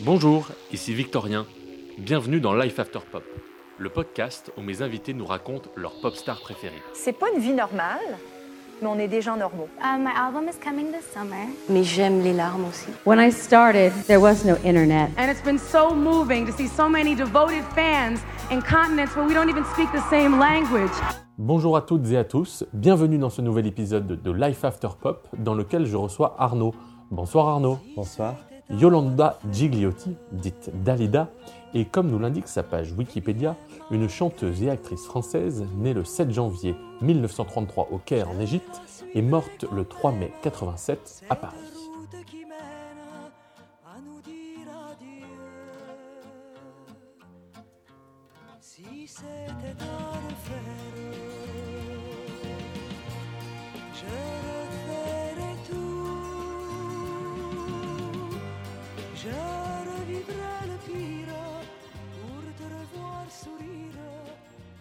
Bonjour, ici Victorien. Bienvenue dans Life After Pop, le podcast où mes invités nous racontent leur pop star préférée. C'est pas une vie normale, mais on est des gens normaux. Uh, my album is coming this summer. Mais j'aime les larmes aussi. When I started, there was no internet. And it's been so moving to see so many devoted fans in continents where we don't even speak the same language. Bonjour à toutes et à tous, bienvenue dans ce nouvel épisode de Life After Pop dans lequel je reçois Arnaud. Bonsoir Arnaud. Bonsoir. Yolanda Gigliotti, dite Dalida, est comme nous l'indique sa page Wikipédia, une chanteuse et actrice française née le 7 janvier 1933 au Caire en Égypte et morte le 3 mai 87 à Paris.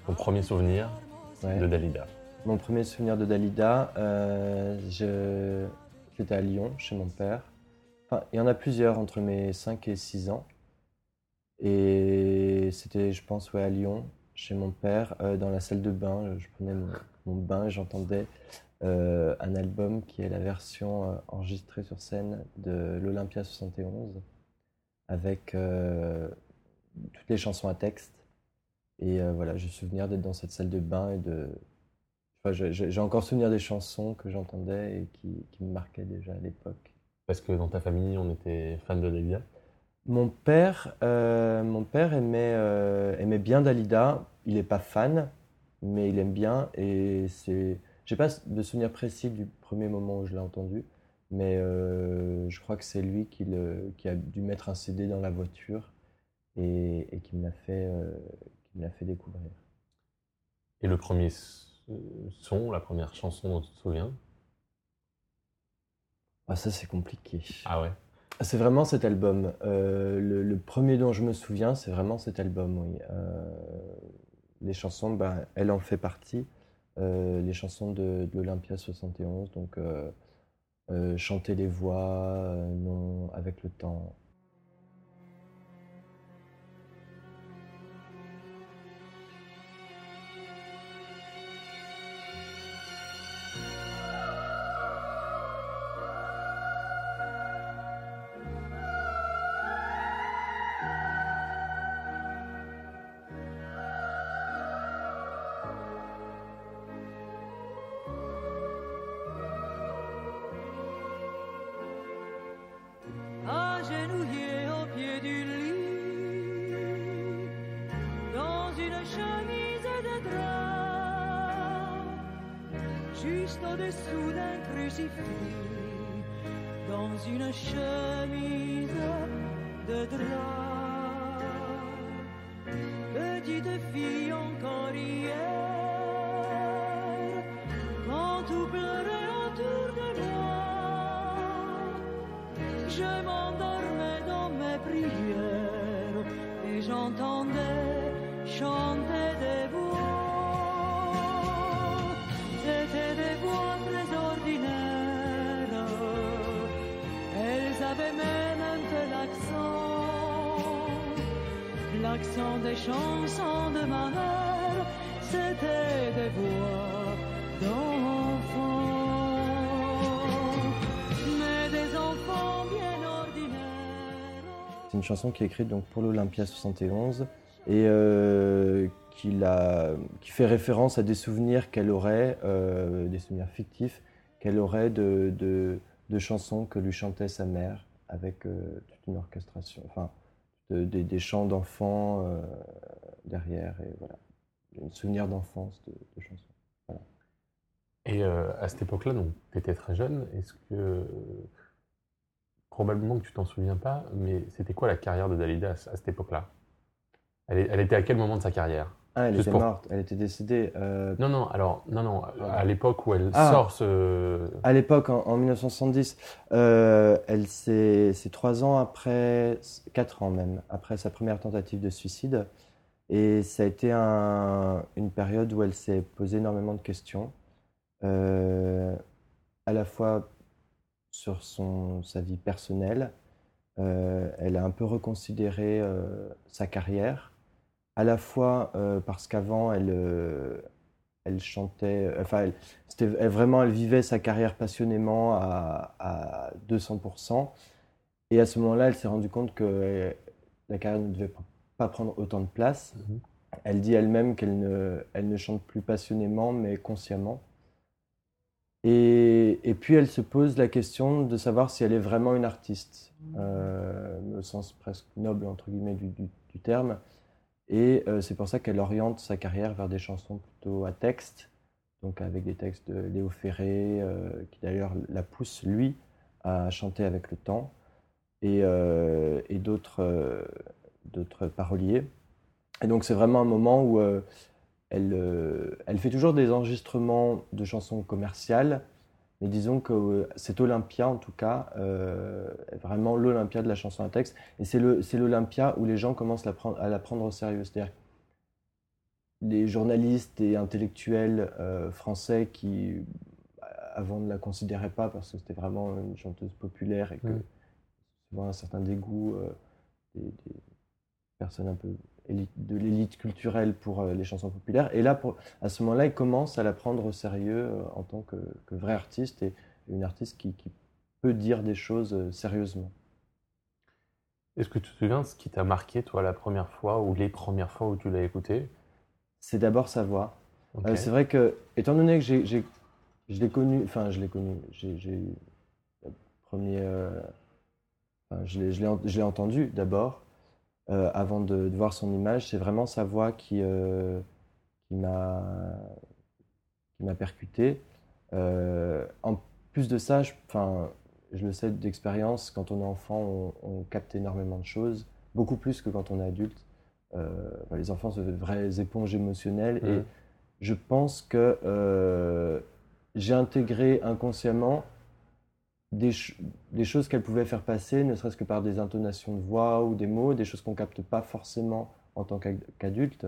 Ton premier souvenir Ouais. de Dalida Mon premier souvenir de Dalida, euh, je- j'étais à Lyon chez mon père. Enfin, il y en a plusieurs entre mes 5 et 6 ans. Et c'était, je pense, ouais, à Lyon, chez mon père, euh, dans la salle de bain. Je prenais mon, mon bain et j'entendais euh, un album qui est la version euh, enregistrée sur scène de l'Olympia 71, avec euh, toutes les chansons à texte. Et euh, voilà, j'ai souvenir d'être dans cette salle de bain et de. Enfin, j'ai- encore souvenir des chansons que j'entendais et qui, qui me marquaient déjà à l'époque. Parce que dans ta famille, on était fan de Dalida. Mon père, euh, mon père aimait, euh, aimait bien Dalida. Il n'est pas fan, mais il aime bien. Et c'est. J'ai pas de souvenir précis du premier moment où je l'ai entendu, mais je crois que c'est lui qui, le, qui a dû mettre un CD dans la voiture et, et qui me l'a fait, qui me l'a fait découvrir. Et le premier son, la première chanson dont tu te souviens? Ah, ça, c'est compliqué. Ah ouais? C'est vraiment cet album. Euh, le, le premier dont je me souviens, c'est vraiment cet album, oui. Euh, les chansons, bah, elle en fait partie. Euh, les chansons de, de l'Olympia 71, donc chanter les voix, non, avec le temps. Fille encore hier, quand tout pleurait autour de moi. Je m'endormais dans mes prières et j'entendais chanter des C'est une chanson qui est écrite donc pour l'Olympia 71 et euh, qui, fait référence à des souvenirs qu'elle aurait, euh, des souvenirs fictifs qu'elle aurait de, chansons que lui chantait sa mère avec euh, toute une orchestration, de- des- chants d'enfants euh, derrière et voilà, souvenir d'enfance de, chansons. Et euh, à cette époque-là, tu étais très jeune. Est-ce que. Probablement que tu t'en souviens pas, mais c'était quoi la carrière de Dalida à, cette époque-là? Elle était à quel moment de sa carrière? Ah, elle Juste était pour- morte, elle était décédée. euh, Non, non, alors, non, non, à l'époque où elle Ah. sort ce. À l'époque, en, en 1970, euh, elle c'est trois ans après, quatre ans même, après sa première tentative de suicide. Et ça a été un- une période où elle s'est posé énormément de questions, euh, à la fois sur son, sa vie personnelle elle a un peu reconsidéré sa carrière, à la fois euh, parce qu'avant, elle, euh, elle chantait, enfin, elle, c'était, elle- vraiment, elle vivait sa carrière passionnément à, à 200%. Et à ce moment-là, elle s'est rendue compte que euh, la carrière ne devait pas prendre autant de place. Mhm. Elle dit elle-même qu'elle ne, elle ne chante plus passionnément, mais consciemment. Et, et puis elle se pose la question de savoir si elle est vraiment une artiste, euh, au sens presque noble entre guillemets du, du- du terme. Et euh, c'est pour ça qu'elle oriente sa carrière vers des chansons plutôt à texte, donc avec des textes de Léo Ferré, euh, qui d'ailleurs la pousse lui à chanter avec le temps, et, euh, et d'autres d'autres paroliers. Et donc c'est vraiment un moment où elle, elle fait toujours des enregistrements de chansons commerciales, mais disons que euh, c'est Olympia en tout cas, euh, est vraiment l'Olympia de la chanson à texte, et c'est l'Olympia où les gens commencent la à la prendre au sérieux. C'est-à-dire les journalistes et intellectuels euh, français qui avant ne la considéraient pas parce que c'était vraiment une chanteuse populaire et que Mm. souvent un certain dégoût euh, des, des personnes un peu de l'élite culturelle pour euh, les chansons populaires. Et là, pour- à ce moment-là, ils commencent à la prendre au sérieux euh, en tant que, que vraie artiste et une artiste qui, qui peut dire des choses euh, sérieusement. Est-ce que tu te souviens de ce qui t'a marqué, toi, la première fois ou les premières fois où tu l'as écouté? C'est d'abord sa voix. Euh, c'est vrai que, étant donné que j'ai, j'ai- je l'ai connu, enfin, je l'ai connu, j'ai, j'ai premier. euh, enfin, je l'ai, je l'ai, ent- je l'ai entendu d'abord, euh, avant de, de voir son image. C'est vraiment sa voix qui, euh, qui m'a, percuté. Euh, en plus de ça, je, je le sais d'expérience, quand on est enfant, on, on capte énormément de choses, beaucoup plus que quand on est adulte. Euh, enfin, les enfants sont de vraies éponges émotionnelles et Mhm. je pense que j'ai intégré inconsciemment des, ch- des choses qu'elle pouvait faire passer, ne serait-ce que par des intonations de voix ou des mots, des choses qu'on capte pas forcément en tant qu'ad- qu'adulte,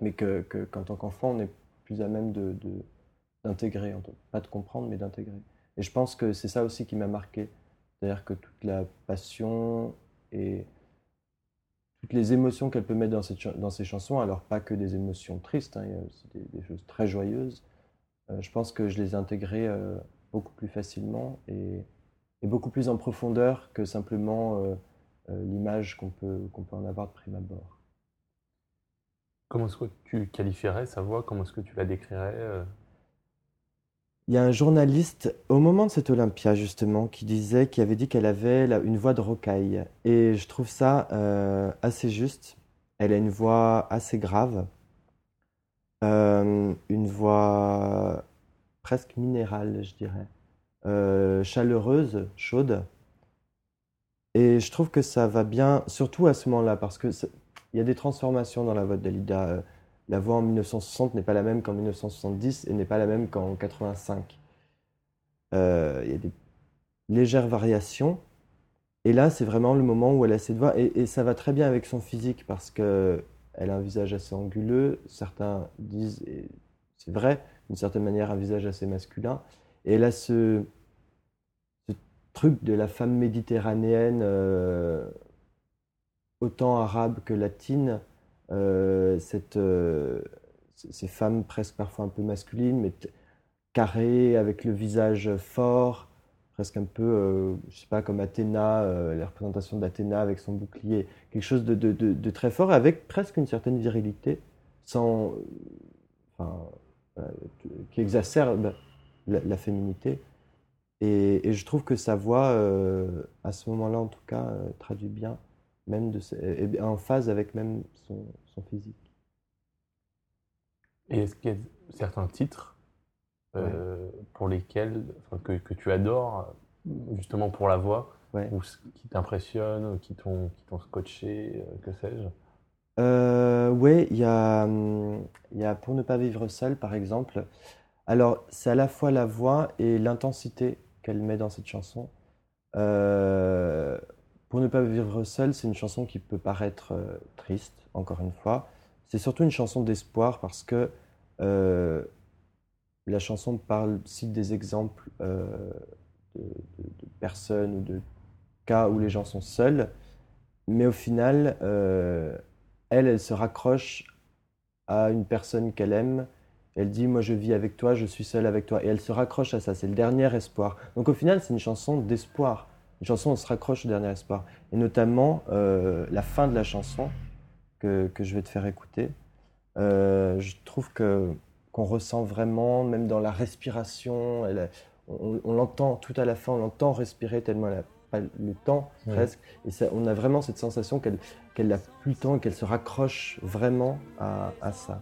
mais que, que- qu'en tant qu'enfant, on est plus à même d'intégrer, pas de comprendre, mais d'intégrer. Et je pense que c'est ça aussi qui m'a marqué. C'est-à-dire que toute la passion et toutes les émotions qu'elle peut mettre dans, cette dans ses chansons, alors pas que des émotions tristes, hein, aussi des, des choses très joyeuses, euh, je pense que je les ai intégrées euh, beaucoup plus facilement et, et beaucoup plus en profondeur que simplement euh, euh, l'image qu'on peut, qu'on peut en avoir de prime abord. Comment est-ce que tu qualifierais sa voix? Comment est-ce que tu la décrirais euh? Il y a un journaliste au moment de cette Olympia justement qui disait, qui avait dit qu'elle avait la- une voix de rocaille. Et je trouve ça euh, assez juste. Elle a une voix assez grave, Euh, une voix presque minérale, je dirais, Euh, chaleureuse, chaude. Et je trouve que ça va bien, surtout à ce moment-là, parce que c'est- il y a des transformations dans la voix de Dalida. Euh, La voix en 1960 n'est pas la même qu'en 1970 et n'est pas la même qu'en 85. Euh, il y a des légères variations. Et là, c'est vraiment le moment où elle a cette voix. Et, et ça va très bien avec son physique parce que elle a un visage assez anguleux. Certains disent, c'est vrai, d'une certaine manière, un visage assez masculin. Et elle a ce, truc de la femme méditerranéenne, euh, autant arabe que latine, euh, cette, euh, ces femmes presque parfois un peu masculines, mais carrées, avec le visage fort, presque un peu, je sais pas, comme Athéna, la représentation d'Athéna avec son bouclier, quelque chose de, très fort, avec presque une certaine virilité, sans, qui exacerbe la, la féminité. Et, et je trouve que sa voix, euh, à ce moment-là en tout cas, euh, traduit bien, même de, en phase avec même son, son physique. Et est-ce qu'il y a certains titres euh, pour lesquels, enfin, que, que tu adores, justement pour la voix, Ouais. ou qui t'impressionnent, qui t'ont qui t'ont scotché, euh, que sais-je? Euh, oui, il y a, hum, il y a Pour ne pas vivre seul, par exemple. Alors, c'est à la fois la voix et l'intensité qu'elle met dans cette chanson. Euh, Pour ne pas vivre seul, c'est une chanson qui peut paraître euh, triste, encore une fois. C'est surtout une chanson d'espoir parce que euh, la chanson parle, cite des exemples de, personnes ou de cas où les gens sont seuls, mais au final, elle, elle se raccroche à une personne qu'elle aime. Elle dit, moi je vis avec toi, je suis seule avec toi. Et elle se raccroche à ça, c'est le dernier espoir. Donc au final, c'est une chanson d'espoir. Une chanson, on se raccroche au dernier espoir. Et notamment, euh, la fin de la chanson, que, que je vais te faire écouter, euh, je trouve que qu'on ressent vraiment, même dans la respiration, a- on, l'entend tout à la fin, on l'entend respirer tellement elle n'a pas le temps presque. Et ça, on a vraiment cette sensation qu'elle n'a plus le temps et qu'elle se raccroche vraiment à, à ça.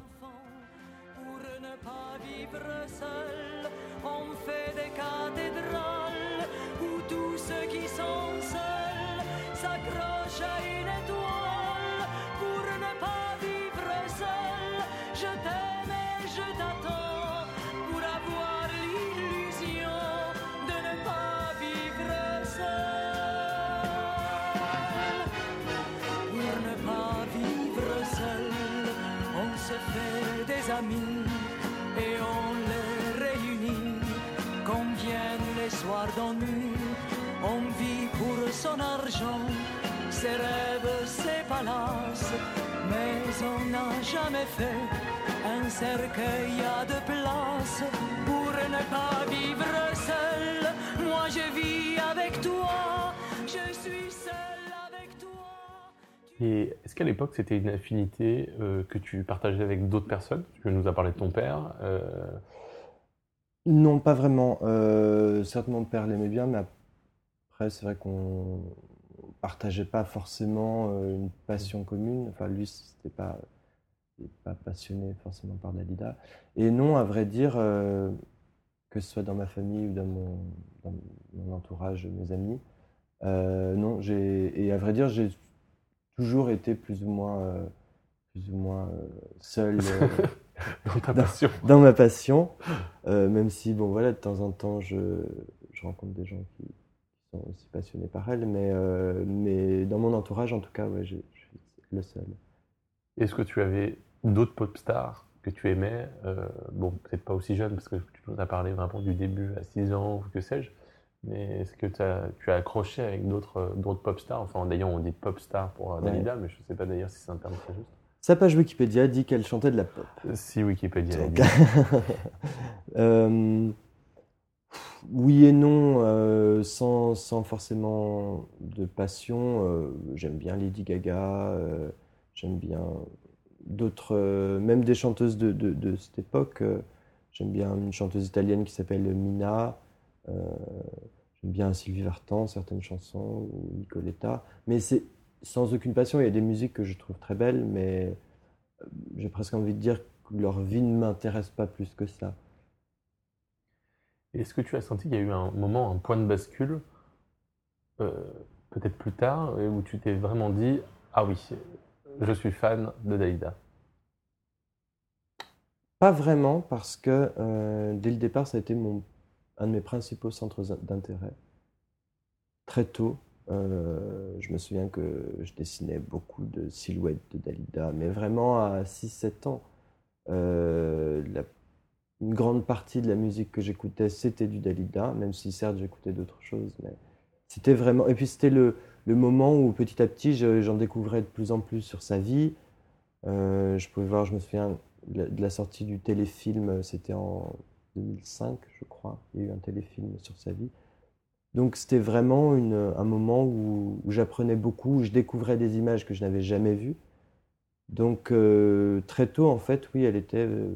Argent, ses rêves, ses palaces. Mais on n'a jamais fait un cercueil à deux places pour ne pas vivre seul. Moi je vis avec toi, je suis seul avec toi. Et est-ce qu'à l'époque, c'était une affinité euh, que tu partageais avec d'autres personnes? Tu nous as parlé de ton père. euh, Non, pas vraiment. Euh, certes, mon père l'aimait bien, mais après, c'est vrai qu'on partageait pas forcément euh, une passion commune. Enfin, lui, c'était pas, pas passionné forcément par Dalida. Et non, à vrai dire, euh, que ce soit dans ma famille ou dans mon, dans mon entourage, mes amis, euh, non, j'ai, et à vrai dire, j'ai toujours été plus ou moins, euh, plus ou moins seul. dans ta Dans- passion dans ma passion, même si, bon, voilà, de temps en temps, je, je rencontre des gens qui sont aussi passionnés par elle, mais, euh, mais dans mon entourage, en tout cas, ouais, je suis le seul. Est-ce que tu avais d'autres pop stars que tu aimais euh, Bon, peut-être pas aussi jeune, parce que tu nous as parlé vraiment du début à 6 ans, ou que sais-je. Mais est-ce que tu as accroché avec d'autres euh, d'autres pop stars? Enfin, d'ailleurs, on dit pop star pour Ouais. Dalida, mais je ne sais pas d'ailleurs si c'est un terme très juste. Sa page Wikipédia dit qu'elle chantait de la pop. Si Wikipédia dit. euh, oui et non, euh, sans, sans forcément de passion. euh, j'aime bien Lady Gaga, euh, j'aime bien d'autres, même des chanteuses de, de- de cette époque. j'aime bien une chanteuse italienne qui s'appelle Mina. j'aime bien Sylvie Vartan, certaines chansons, ou Nicoletta. Mais c'est sans aucune passion. Il y a des musiques que je trouve très belles, mais j'ai presque envie de dire que leur vie ne m'intéresse pas plus que ça. Est-ce que tu as senti qu'il y a eu un moment, un point de bascule, euh, peut-être plus tard, où tu t'es vraiment dit Ah oui, je suis fan de Dalida Pas vraiment, parce que euh, dès le départ, ça a été un de mes principaux centres d'intérêt. Très tôt, euh, je me souviens que je dessinais beaucoup de silhouettes de Dalida, mais vraiment à 6-7 ans. Une grande partie de la musique que j'écoutais, c'était du Dalida, même si certes j'écoutais d'autres choses, mais c'était vraiment. Et puis c'était le, le moment où petit à petit je- j'en découvrais de plus en plus sur sa vie. Euh, je pouvais voir, je me souviens de la, sortie du téléfilm, c'était en 2005, je crois. Il y a eu un téléfilm sur sa vie. Donc c'était vraiment une- un moment où, où j'apprenais beaucoup, où je découvrais des images que je n'avais jamais vues. Donc euh, très tôt, en fait, oui, elle était euh,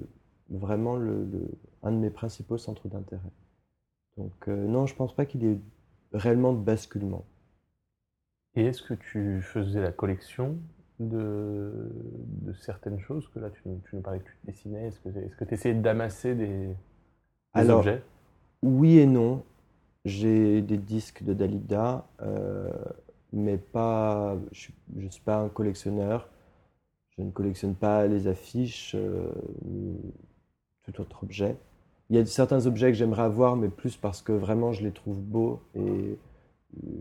vraiment le, le- un de mes principaux centres d'intérêt. Donc euh, non, je pense pas qu'il y ait réellement de basculement. Et est-ce que tu faisais la collection de, de certaines choses que là tu, nous- tu nous parlais que tu dessinais? Est-ce que est-ce que tu essayais d'amasser des, des Alors, objets? Oui et non. J'ai des disques de Dalida, euh, mais pas. Je ne suis pas un collectionneur. Je ne collectionne pas les affiches euh, tout autre objet. Il y a certains objets que j'aimerais avoir, mais plus parce que vraiment je les trouve beaux et euh,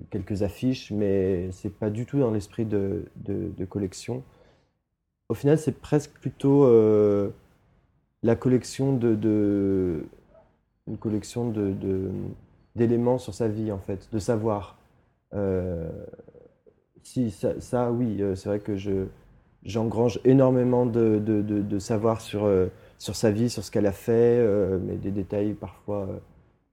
quelques affiches, mais c'est pas du tout dans l'esprit de, de- collection. Au final, c'est presque plutôt euh, la collection de, de- une collection d'éléments sur sa vie, en fait, de savoir. Euh, si, ça, oui, c'est vrai que je, j'engrange énormément de, savoir sur, sur sa vie, sur ce qu'elle a fait, euh, mais des détails parfois euh,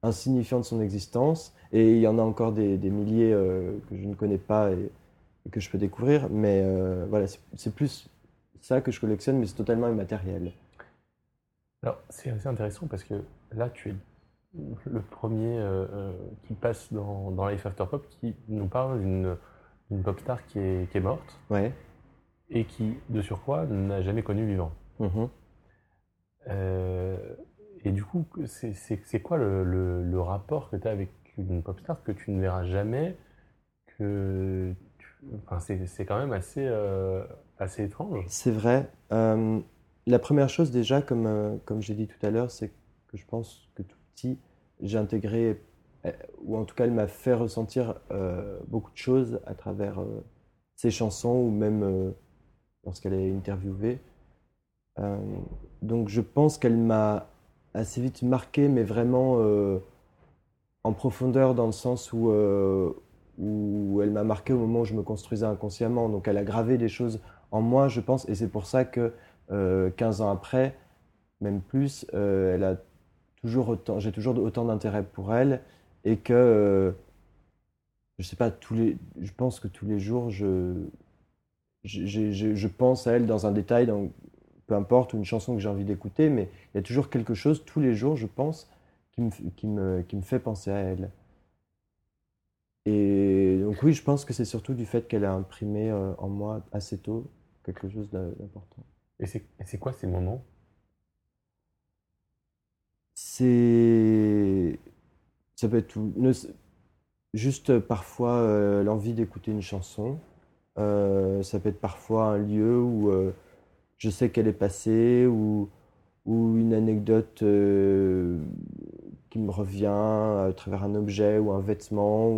insignifiants de son existence. Et il y en a encore des, des milliers euh, que je ne connais pas et, et que je peux découvrir. Mais voilà, c'est, plus ça que je collectionne, mais c'est totalement immatériel. Alors, c'est assez intéressant parce que là, tu es le premier euh, qui passe dans, dans Life After Pop qui nous parle d'une pop star qui est, qui est morte Ouais. et qui, de surcroît, n'a jamais connu vivant. Euh, et du coup, c'est quoi le, le- le rapport que tu as avec une pop star que tu ne verras jamais que enfin, c'est quand même assez, euh, assez étrange. C'est vrai. Euh, la première chose déjà, comme, euh, comme j'ai dit tout à l'heure, c'est que je pense que tout petit, j'ai intégré, euh, ou en tout cas elle m'a fait ressentir euh, beaucoup de choses à travers euh, ses chansons ou même euh, lorsqu'elle est interviewée. Euh, donc je pense qu'elle m'a assez vite marqué, mais vraiment euh, en profondeur dans le sens où, euh, où elle m'a marqué au moment où je me construisais inconsciemment. Donc elle a gravé des choses en moi, je pense, et c'est pour ça que euh, 15 ans après, même plus, elle a toujours autant, j'ai toujours autant d'intérêt pour elle, et que je sais pas, tous les, je pense que tous les jours, je, j'ai- j'ai- je pense à elle dans un détail, dans, peu importe, ou une chanson que j'ai envie d'écouter, mais il y a toujours quelque chose, tous les jours, je pense, qui me, qui me, qui me fait penser à elle. Et donc oui, je pense que c'est surtout du fait qu'elle a imprimé euh, en moi assez tôt quelque chose d'important. Et c'est quoi ces moments? C'est. Ça peut être tout. ne- Juste parfois euh, l'envie d'écouter une chanson. Euh, ça peut être parfois un lieu où je sais qu'elle est passée ou, une anecdote euh, qui me revient à travers un objet ou un vêtement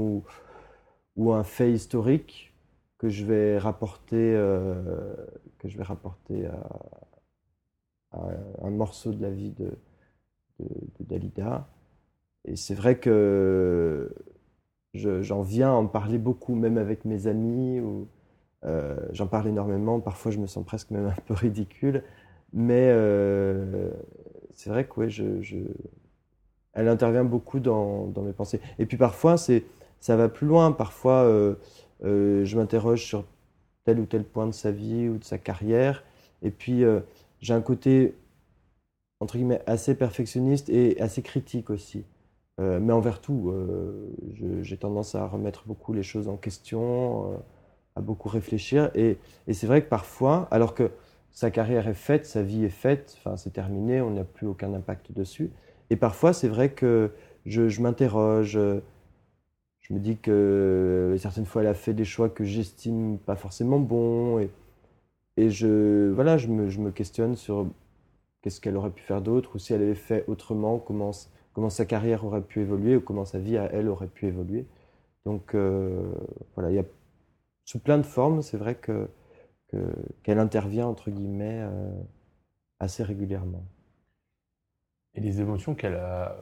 ou, un fait historique que je vais rapporter, euh, que je vais rapporter à, un morceau de la vie de, Dalida. Et c'est vrai que je- j'en viens à en parler beaucoup, même avec mes amis. Euh, j'en parle énormément. Parfois, je me sens presque même un peu ridicule. Mais euh, c'est vrai que je, elle intervient beaucoup dans, dans mes pensées. Et puis parfois, ça va plus loin. Parfois, euh, je m'interroge sur tel ou tel point de sa vie ou de sa carrière. Et puis, j'ai un côté entre guillemets, assez perfectionniste et assez critique aussi. Mais envers tout, j'ai tendance à remettre beaucoup les choses en question, à beaucoup réfléchir. Et, et c'est vrai que parfois, alors que sa carrière est faite, sa vie est faite, enfin c'est terminé, on n'a plus aucun impact dessus. Et parfois, c'est vrai que je, je m'interroge, je me dis que certaines fois, elle a fait des choix que j'estime pas forcément bons. Et, et je, voilà, je me, je me questionne sur qu'est-ce qu'elle aurait pu faire d'autre, ou si elle avait fait autrement, comment, comment sa carrière aurait pu évoluer, ou comment sa vie à elle aurait pu évoluer. Donc euh, voilà, il y a sous plein de formes, c'est vrai que, que- qu'elle intervient, entre guillemets, euh, assez régulièrement. et les émotions qu'elle a,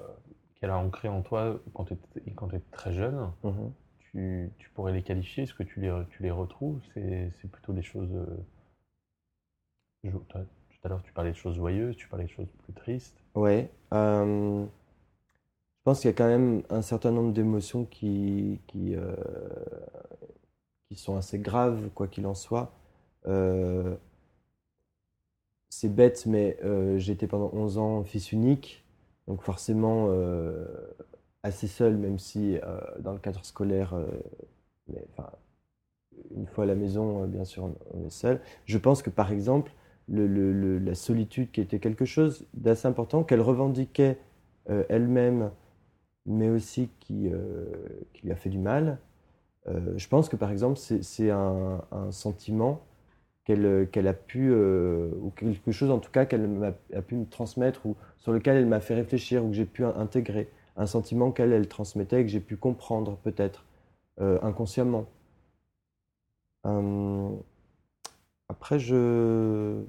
qu'elle a ancrées en toi quand tu quand tu étais très jeune, Mhm. tu, tu pourrais les qualifier? Est-ce que tu les, tu les retrouves? C'est plutôt des choses. euh, Tout à l'heure, tu parlais de choses joyeuses, tu parlais de choses plus tristes. Ouais. euh, je pense qu'il y a quand même un certain nombre d'émotions qui, qui, euh, qui sont assez graves, quoi qu'il en soit. Euh, c'est bête, mais euh, été pendant 11 ans fils unique, donc forcément euh, assez seul, même si dans le cadre scolaire, mais, enfin, une fois à la maison, bien sûr, on, est seul. Je pense que par exemple, le- le- le- la solitude qui était quelque chose d'assez important, qu'elle revendiquait elle-même, mais aussi qui, qui lui a fait du mal. Euh, je pense que par exemple, c'est un, sentiment qu'elle qu'elle a pu, euh, ou quelque chose en tout cas qu'elle a pu me transmettre, ou sur lequel elle m'a fait réfléchir, ou que j'ai pu in- intégrer. Un sentiment qu'elle elle transmettait et que j'ai pu comprendre peut-être euh, inconsciemment. Euh, après, je.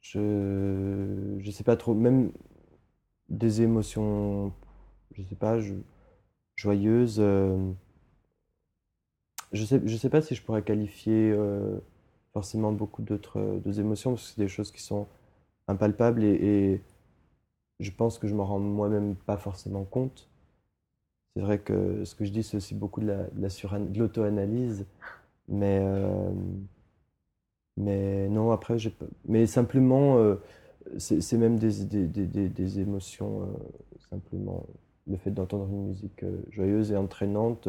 Je. Je sais pas trop. Même des émotions. Je sais pas. joyeuses. Je sais, je sais pas si je pourrais qualifier euh, forcément beaucoup d'autres euh, d'autres émotions, parce que c'est des choses qui sont impalpables et, je pense que je m'en rends moi-même pas forcément compte. C'est vrai que ce que je dis, c'est aussi beaucoup de la, de la l'auto-analyse, mais, euh, mais non, après, mais simplement, euh, c'est même des, des, émotions, simplement le fait d'entendre une musique joyeuse et entraînante,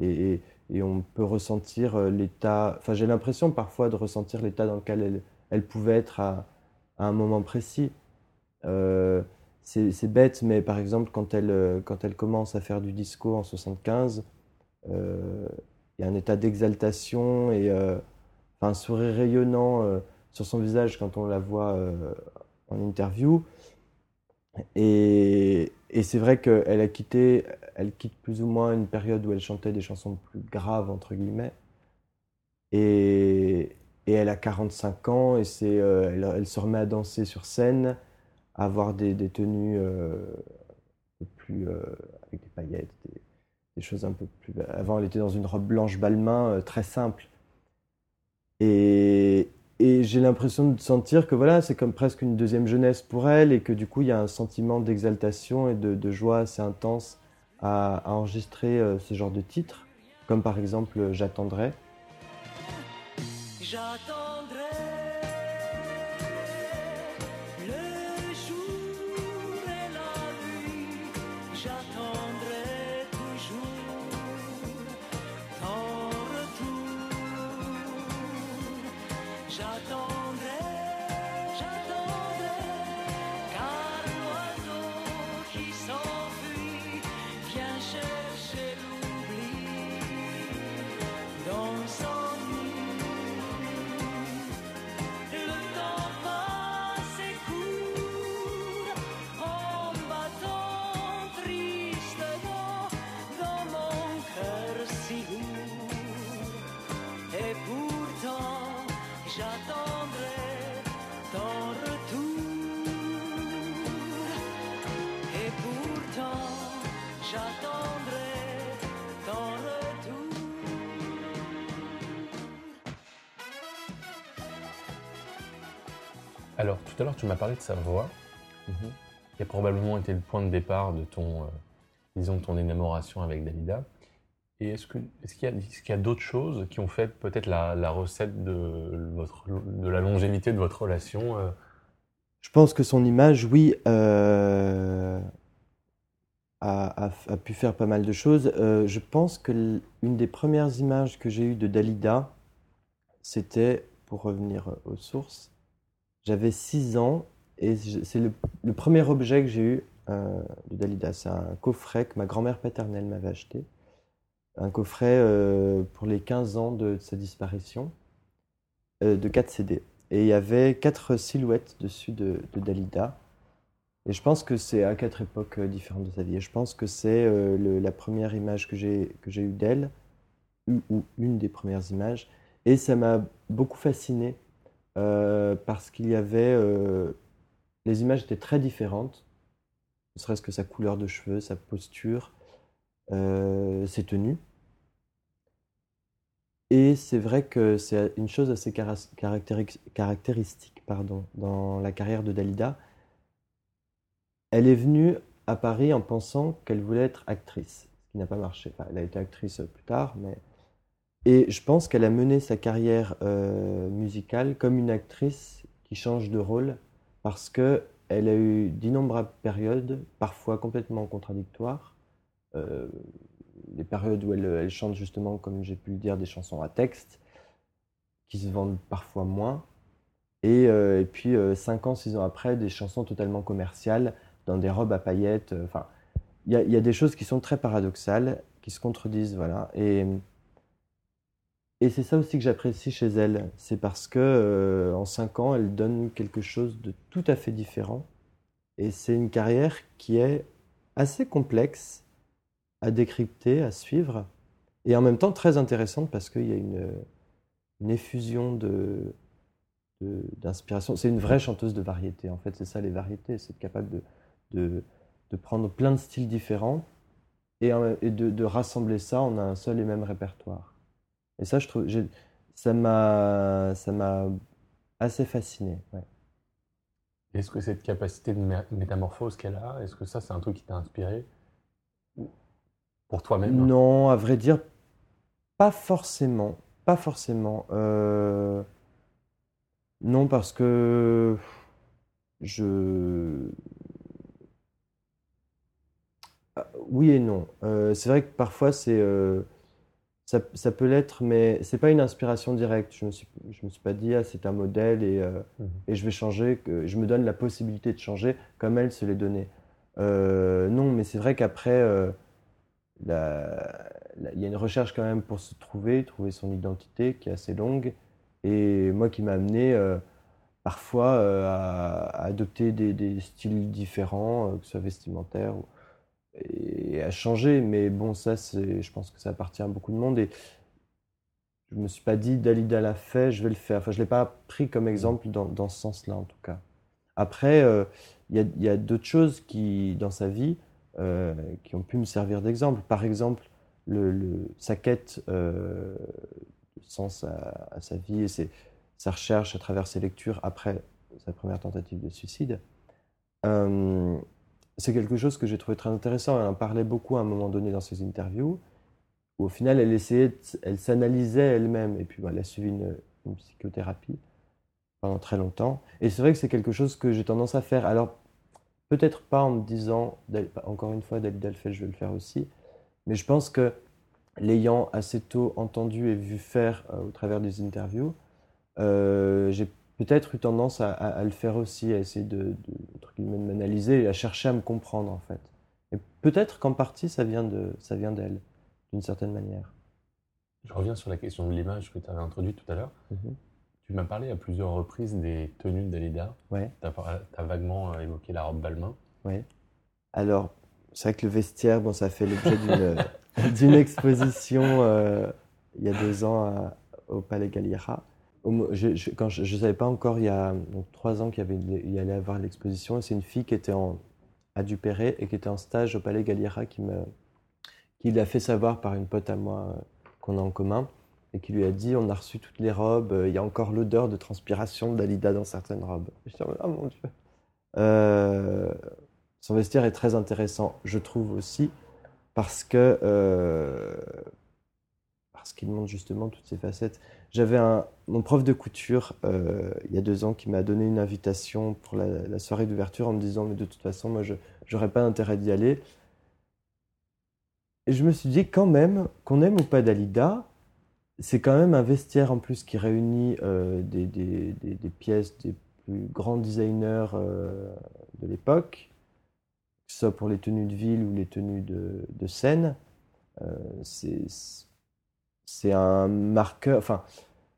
et- et on peut ressentir euh, l'état, enfin j'ai l'impression parfois de ressentir l'état dans lequel elle, elle pouvait être à, un moment précis. Euh, c'est bête, mais par exemple, quand elle, euh, quand elle commence à faire du disco en 75, euh, il y a un état d'exaltation et euh, un sourire rayonnant sur son visage quand on la voit en interview. Et, c'est vrai qu'elle a quitté, elle quitte plus ou moins une période où elle chantait des chansons plus graves, entre guillemets. Et, elle a 45 ans et c'est, euh, elle, se remet à danser sur scène, à avoir des, des tenues euh, plus euh, avec des paillettes, des, choses un peu plus. Avant, elle était dans une robe blanche balmain euh, très simple. J'ai l'impression de sentir que voilà, c'est comme presque une deuxième jeunesse pour elle et que du coup, il y a un sentiment d'exaltation et de, joie assez intense à, enregistrer euh, ce genre de titres, comme par exemple euh. J'attendrai tout à l'heure, tu m'as parlé de sa voix, qui a probablement été le point de départ de ton, euh, disons, ton énamoration avec Dalida. Et est-ce qu'il y a, est-ce qu'il y a d'autres choses qui ont fait peut-être la, la recette de, votre, de la longévité de votre relation euh, Je pense que son image, oui, euh, a, a- a pu faire pas mal de choses. Euh, je pense que l- une des premières images que j'ai eues de Dalida, c'était, pour revenir aux sources, j'avais 6 ans et c'est le, premier objet que j'ai eu euh, de Dalida. C'est un coffret que ma grand-mère paternelle m'avait acheté. Un coffret euh, pour les 15 ans de, sa disparition, euh, de 4 CD. Et il y avait quatre silhouettes dessus de, Dalida. Et je pense que c'est à quatre époques différentes de sa vie. Et je pense que c'est la première image que j'ai eue d'elle, ou une des premières images. Et ça m'a beaucoup fasciné euh, parce qu'il y avait. euh, les images étaient très différentes, ne serait-ce que sa couleur de cheveux, sa posture, euh, ses tenues. Et c'est vrai que c'est une chose assez cara- caractéri- caractéristique pardon, dans la carrière de Dalida. Elle est venue à Paris en pensant qu'elle voulait être actrice, ce qui n'a pas marché. Elle a été actrice plus tard, mais... Et je pense qu'elle a mené sa carrière euh, musicale comme une actrice qui change de rôle parce que elle a eu d'innombrables périodes, parfois complètement contradictoires. Euh, des périodes où elle, chante justement, comme j'ai pu le dire, des chansons à texte, qui se vendent parfois moins. Et, euh, puis, euh, cinq ans, six ans après, des chansons totalement commerciales, dans des robes à paillettes. Enfin, il y a, des choses qui sont très paradoxales, qui se contredisent, voilà. Et c'est ça aussi que j'apprécie chez elle. C'est parce que euh, en cinq ans, elle donne quelque chose de tout à fait différent. Et c'est une carrière qui est assez complexe à décrypter, à suivre, et en même temps très intéressante parce qu'il y a une, effusion de, d'inspiration. C'est une vraie chanteuse de variété, en fait, c'est ça les variétés, c'est être capable de, de, prendre plein de styles différents et, de rassembler ça en un seul et même répertoire. Et ça, je trouve, ça m'a, ça m'a assez fasciné. ouais. Est-ce que cette capacité de mé- métamorphose qu'elle a, est-ce que ça, c'est un truc qui t'a inspiré? Pour toi-même Non, à vrai dire, pas forcément. Pas forcément. Euh, Non, parce que je. Ah, Oui et non. Euh, c'est vrai que parfois c'est euh, ça, ça peut l'être, mais c'est pas une inspiration directe. Je me suis, je me suis pas dit ah c'est un modèle et, euh, Mhm. et je vais changer. Que je me donne la possibilité de changer comme elle se l'est donnée. Euh, non, mais c'est vrai qu'après euh, il y a une recherche quand même pour se trouver, trouver son identité qui est assez longue. Et moi qui m'a amené parfois à, à adopter des, des styles différents, que ce soit vestimentaires, ou- et à changer. Mais bon, ça, c'est, je pense que ça appartient à beaucoup de monde. Et je me suis pas dit, Dalida l'a fait, je vais le faire. Enfin, je l'ai pas pris comme exemple dans, dans ce sens-là, en tout cas. Après, euh, il y a, y a d'autres choses qui, dans sa vie, euh, qui ont pu me servir d'exemple. Par exemple, le, le- sa quête euh, de sens à, à sa vie et ses- sa recherche à travers ses lectures après sa première tentative de suicide. Euh, c'est quelque chose que j'ai trouvé très intéressant. Elle en parlait beaucoup à un moment donné dans ses interviews, où au final, elle essayait, elle s'analysait elle-même. Et puis, bah, elle a suivi une, psychothérapie pendant très longtemps. Et c'est vrai que c'est quelque chose que j'ai tendance à faire. Alors, peut-être pas en me disant, encore une fois, Dalida le fait, je vais le faire aussi. Mais je pense que l'ayant assez tôt entendu et vu faire euh, au travers des interviews, euh, j'ai peut-être eu tendance à, à- à le faire aussi, à essayer de, de, de m'analyser et à chercher à me comprendre en fait. Et peut-être qu'en partie ça vient de, ça vient d'elle, d'une certaine manière. Je reviens sur la question de l'image que tu avais introduite tout à l'heure. Mhm. Tu m'as parlé à plusieurs reprises des tenues d'Alida. Ouais. Tu as, vaguement euh, évoqué la robe Balmain. Alors, c'est vrai que le vestiaire, bon, ça fait l'objet d'une, d'une exposition euh, il y a deux ans à- au Palais Galliera. Je, quand je ne savais pas encore, il y a donc, trois ans qu'il y, allait avoir l'exposition, c'est une fille qui était en, à Dupéré et qui était en stage au Palais Galliera qui, me, qui l'a fait savoir par une pote à moi euh, qu'on a en commun et qui lui a dit on a reçu toutes les robes, euh, il y a encore l'odeur de transpiration d'Alida dans certaines robes. Je mode, oh mon Dieu. Euh, son vestiaire est très intéressant, je trouve aussi, parce que parce qu'il montre justement toutes ces facettes. J'avais mon prof de couture euh, il y a deux ans qui m'a donné une invitation pour la, soirée d'ouverture en me disant mais de toute façon moi je j'aurais pas intérêt d'y aller. Et je me suis dit quand même qu'on aime ou pas Dalida, c'est quand même un vestiaire en plus qui réunit euh, des, des, des, pièces des plus grands designers euh, de l'époque, que ce soit pour les tenues de ville ou les tenues de, scène. C'est c'est un marqueur. Enfin,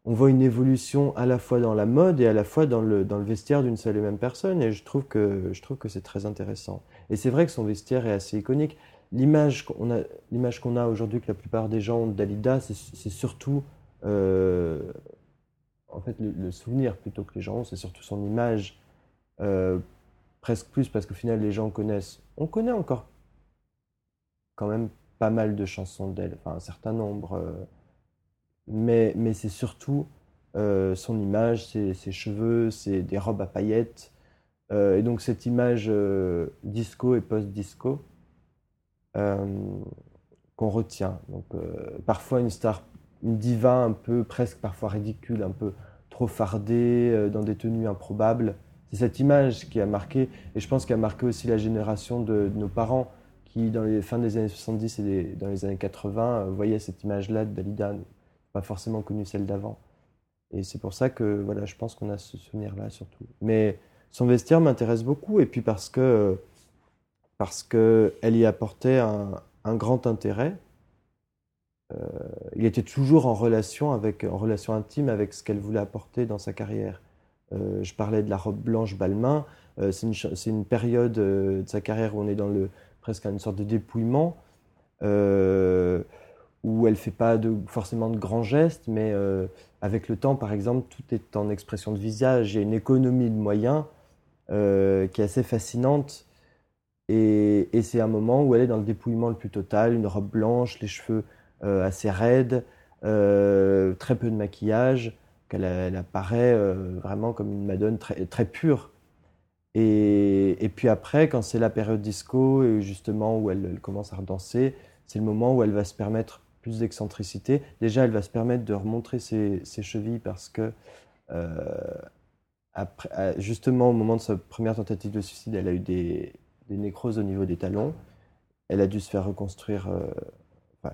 on voit une évolution à la fois dans la mode et à la fois dans le, dans le vestiaire d'une seule et même personne. Et je trouve que, je trouve que c'est très intéressant. Et c'est vrai que son vestiaire est assez iconique. L'image qu'on a, l'image qu'on a aujourd'hui, que la plupart des gens ont Dalida, c'est, surtout. euh, en fait, le, le souvenir plutôt que les gens ont, c'est surtout son image. Euh, presque plus parce qu'au final, les gens connaissent. On connaît encore quand même pas mal de chansons d'elle, enfin un certain nombre. euh, mais c'est surtout euh, son image, ses, ses cheveux, des robes à paillettes. Euh, et donc cette image euh, disco et post-disco qu'on retient. Donc parfois une star, une diva un peu presque parfois ridicule, un peu trop fardée, dans des tenues improbables. C'est cette image qui a marqué, et je pense qui a marqué aussi la génération de, nos parents qui, dans les fins des années 70 et dans les années 80, euh, voyaient cette image-là de Dalida, pas forcément connu celle d'avant. Et c'est pour ça que voilà, je pense qu'on a ce souvenir-là surtout. Mais son vestiaire m'intéresse beaucoup, et puis parce que parce que elle y apportait un, grand intérêt. Euh, il était toujours en relation avec, en relation intime avec ce qu'elle voulait apporter dans sa carrière. Euh, je parlais de la robe blanche Balmain. Euh, c'est une, une période euh, de sa carrière où on est dans le presque une sorte de dépouillement, où elle fait pas forcément de grands gestes, mais euh, avec le temps, par exemple, tout est en expression de visage. Il y a une économie de moyens euh, qui est assez fascinante. Et, c'est un moment où elle est dans le dépouillement le plus total, une robe blanche, les cheveux euh, assez raides, très peu de maquillage, qu'elle elle apparaît vraiment comme une Madone très, pure. Et, puis après, quand c'est la période disco, et justement où elle, elle commence à redanser, c'est le moment où elle va se permettre plus d'excentricité. Déjà, elle va se permettre de remontrer ses, chevilles parce que, euh, euh, justement, au moment de sa première tentative de suicide, elle a eu des, nécroses au niveau des talons. Elle a dû se faire reconstruire, euh,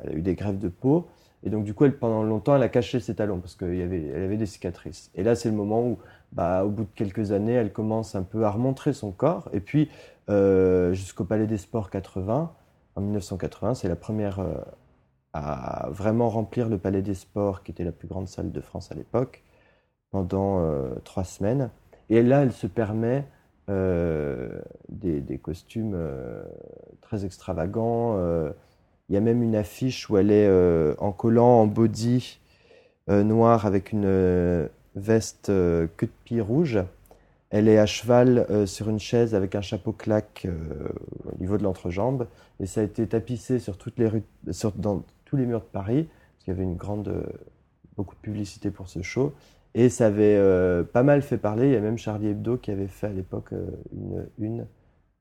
elle a eu des grèves de peau. Et donc, du coup, pendant longtemps, elle a caché ses talons parce qu'elle avait, des cicatrices. Et là, c'est le moment où, bah, au bout de quelques années, elle commence un peu à remontrer son corps. Et puis, jusqu'au Palais des Sports 80, en 1980, c'est la première à vraiment remplir le Palais des Sports, qui était la plus grande salle de France à l'époque, pendant euh, trois semaines. Et là, elle se permet euh, des, costumes euh, très extravagants. il y a même une affiche où elle est en collant en body noir avec une veste queue de pie rouge. Elle est à cheval sur une chaise avec un chapeau claque au niveau de l'entrejambe. Et ça a été tapissé sur toutes les rues, tous les murs de Paris, parce qu'il y avait une grande, euh, beaucoup de publicité pour ce show. Et ça avait euh, pas mal fait parler. Il y a même Charlie Hebdo qui avait fait à l'époque euh, une une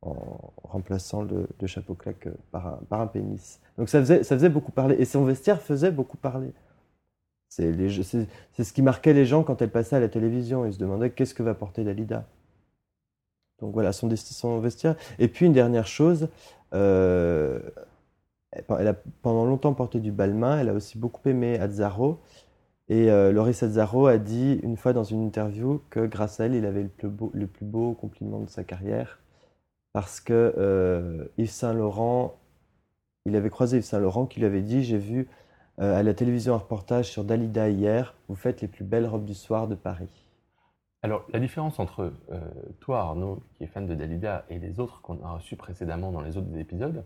en remplaçant le, chapeau claque par un, par un pénis. Donc ça faisait, ça faisait beaucoup parler. Et son vestiaire faisait beaucoup parler. C'est ce qui marquait les gens quand elle passait à la télévision. Ils se demandaient qu'est-ce que va porter Dalida? Donc voilà, son, vestiaire. Et puis une dernière chose, elle a pendant longtemps porté du balmain. Elle a aussi beaucoup aimé Azzaro. Et euh, Loris Azzaro a dit une fois dans une interview que grâce à elle, il avait le plus beau, compliment de sa carrière. Parce que euh, Yves Saint-Laurent, il avait croisé Yves Saint-Laurent qui lui avait dit J'ai vu euh, à la télévision un reportage sur Dalida hier, vous faites les plus belles robes du soir de Paris. Alors, la différence entre toi, Arnaud, qui est fan de Dalida, et les autres qu'on a reçus précédemment dans les autres épisodes,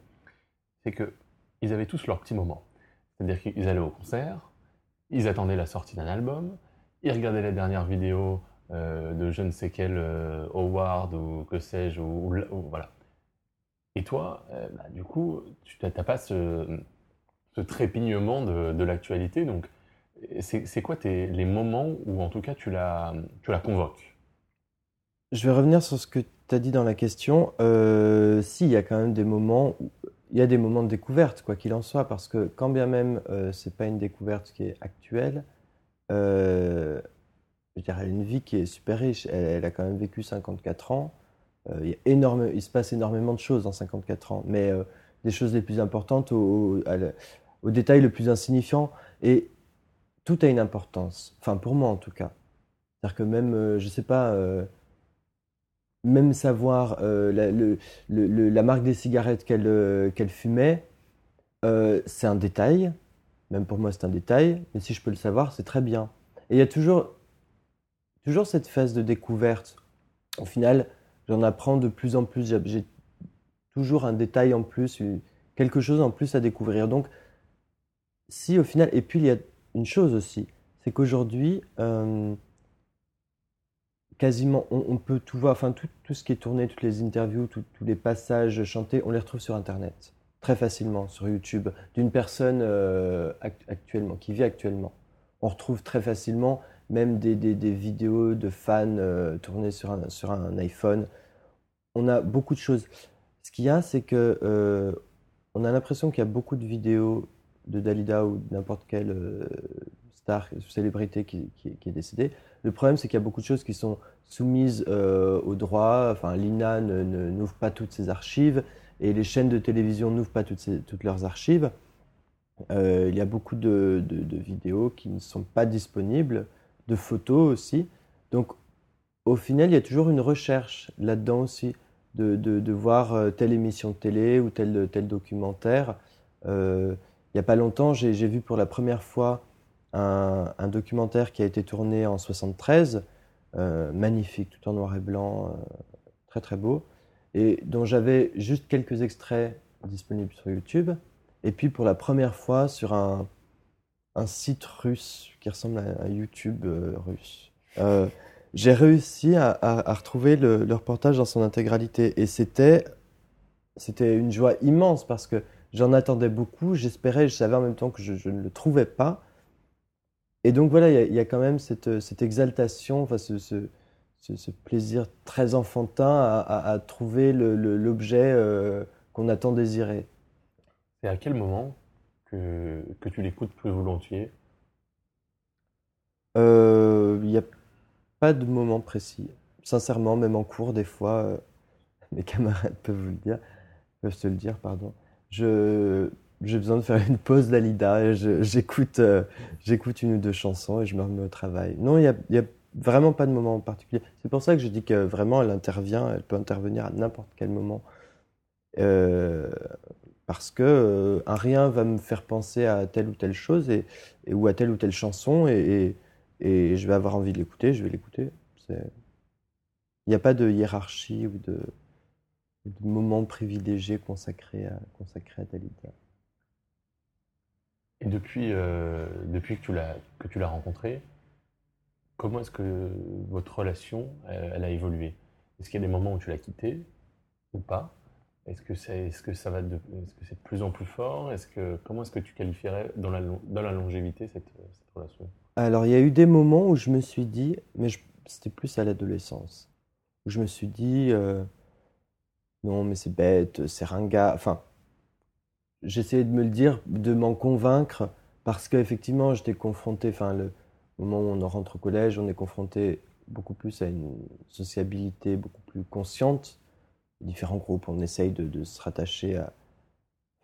c'est que ils avaient tous leur petit moment. C'est-à-dire qu'ils allaient au concert, ils attendaient la sortie d'un album, ils regardaient la dernière vidéo euh, de je ne sais quel euh, award ou que sais-je, ou, voilà. Et toi, euh, bah, du coup, tu n'as pas ce, trépignement de, l'actualité, donc c'est quoi les moments où en tout cas tu la, tu la convoques? Je vais revenir sur ce que tu as dit dans la question. Si, il y a quand même des moments où il y a des moments de découverte, quoi qu'il en soit, parce que quand bien même euh, c'est pas une découverte qui est actuelle, euh, je a une vie qui est super riche. Elle, a quand même vécu 54 ans. Euh, il, y a énorme, il se passe énormément de choses en 54 ans, mais euh, des choses les plus importantes au, au- la- au détail le plus insignifiant. Et tout a une importance. Enfin, pour moi en tout cas. C'est-à-dire que même, euh, je sais pas, euh, même savoir euh, la, marque des cigarettes qu'elle euh, fumait, euh, c'est un détail. Même pour moi, c'est un détail. Mais si je peux le savoir, c'est très bien. Et il y a toujours, toujours cette phase de découverte. Au final, j'en apprends de plus en plus. J'ai- toujours un détail en plus, quelque chose en plus à découvrir. Donc, si au final, et puis il y a une chose aussi, c'est qu'aujourd'hui, quasiment, on, peut tout voir, enfin tout, tout ce qui est tourné, toutes les interviews, tous les passages chantés, on les retrouve sur Internet, très facilement, sur YouTube, d'une personne euh, act- actuellement, qui vit actuellement. On retrouve très facilement même des, vidéos de fans euh, tournées sur un, iPhone. On a beaucoup de choses. Ce qu'il y a, c'est que euh, on a l'impression qu'il y a beaucoup de vidéos de Dalida ou n'importe quelle star, célébrité qui est décédée. Le problème, c'est qu'il y a beaucoup de choses qui sont soumises euh, au droit. Enfin, l'INA n'ouvre pas toutes ses archives et les chaînes de télévision n'ouvrent pas toutes, toutes leurs archives. Euh, il y a beaucoup de, de- vidéos qui ne sont pas disponibles, de photos aussi. Donc, au final, il y a toujours une recherche là-dedans aussi, de, de- voir euh, telle émission de télé ou tel, tel documentaire. Il n'y a pas longtemps, j'ai vu pour la première fois un, un documentaire qui a été tourné en 73, euh, magnifique, tout en noir et blanc, euh, très très beau, et dont j'avais juste quelques extraits disponibles sur YouTube. Et puis pour la première fois sur un, site russe qui ressemble à un YouTube euh, russe. J'ai réussi à, à- à retrouver le, reportage dans son intégralité et c'était c'était une joie immense parce que j'en attendais beaucoup, j'espérais, je savais en même temps que je ne le trouvais pas et donc voilà, il y a- il y, a quand même cette, cette exaltation, enfin ce, ce, ce- ce plaisir très enfantin à, à- à trouver l'objet euh, qu'on a tant désiré. C'est à quel moment que, que tu l'écoutes plus volontiers? Euh, Il n'y a pas de moment précis. Sincèrement, même en cours, des fois, euh, mes camarades peuvent vous le dire, peuvent te le dire, pardon. Je, j'ai besoin de faire une pause d'Alida. J'écoute, euh, une ou deux chansons et je me remets au travail. Non, il n'y a, vraiment pas de moment en particulier. C'est pour ça que je dis que vraiment, elle intervient, elle peut intervenir à n'importe quel moment. Euh, parce que euh, un rien va me faire penser à telle ou telle chose et, ou à telle ou telle chanson et, je vais avoir envie de l'écouter, je vais l'écouter. Il n'y a pas de hiérarchie ou de, de moment privilégié consacré à, consacré à Dalida. Et depuis, euh, depuis que tu l'as rencontré, comment est-ce que votre relation elle a évolué? Est-ce qu'il y a des moments où tu l'as quitté ou pas? Est-ce que c'est est-ce de, est-ce que de plus en plus fort? Est-ce que comment est-ce que tu qualifierais dans la dans la longévité cette, relation? Alors, il y a eu des moments où je me suis dit, mais c'était plus à l'adolescence, où je me suis dit, euh, non, mais c'est bête, c'est ringard. Enfin, j'essayais de me le dire, de m'en convaincre, parce qu'effectivement, j'étais confronté, enfin, le moment où on rentre au collège, on est confronté beaucoup plus à une sociabilité beaucoup plus consciente. Différents groupes, on essaye de, se rattacher à.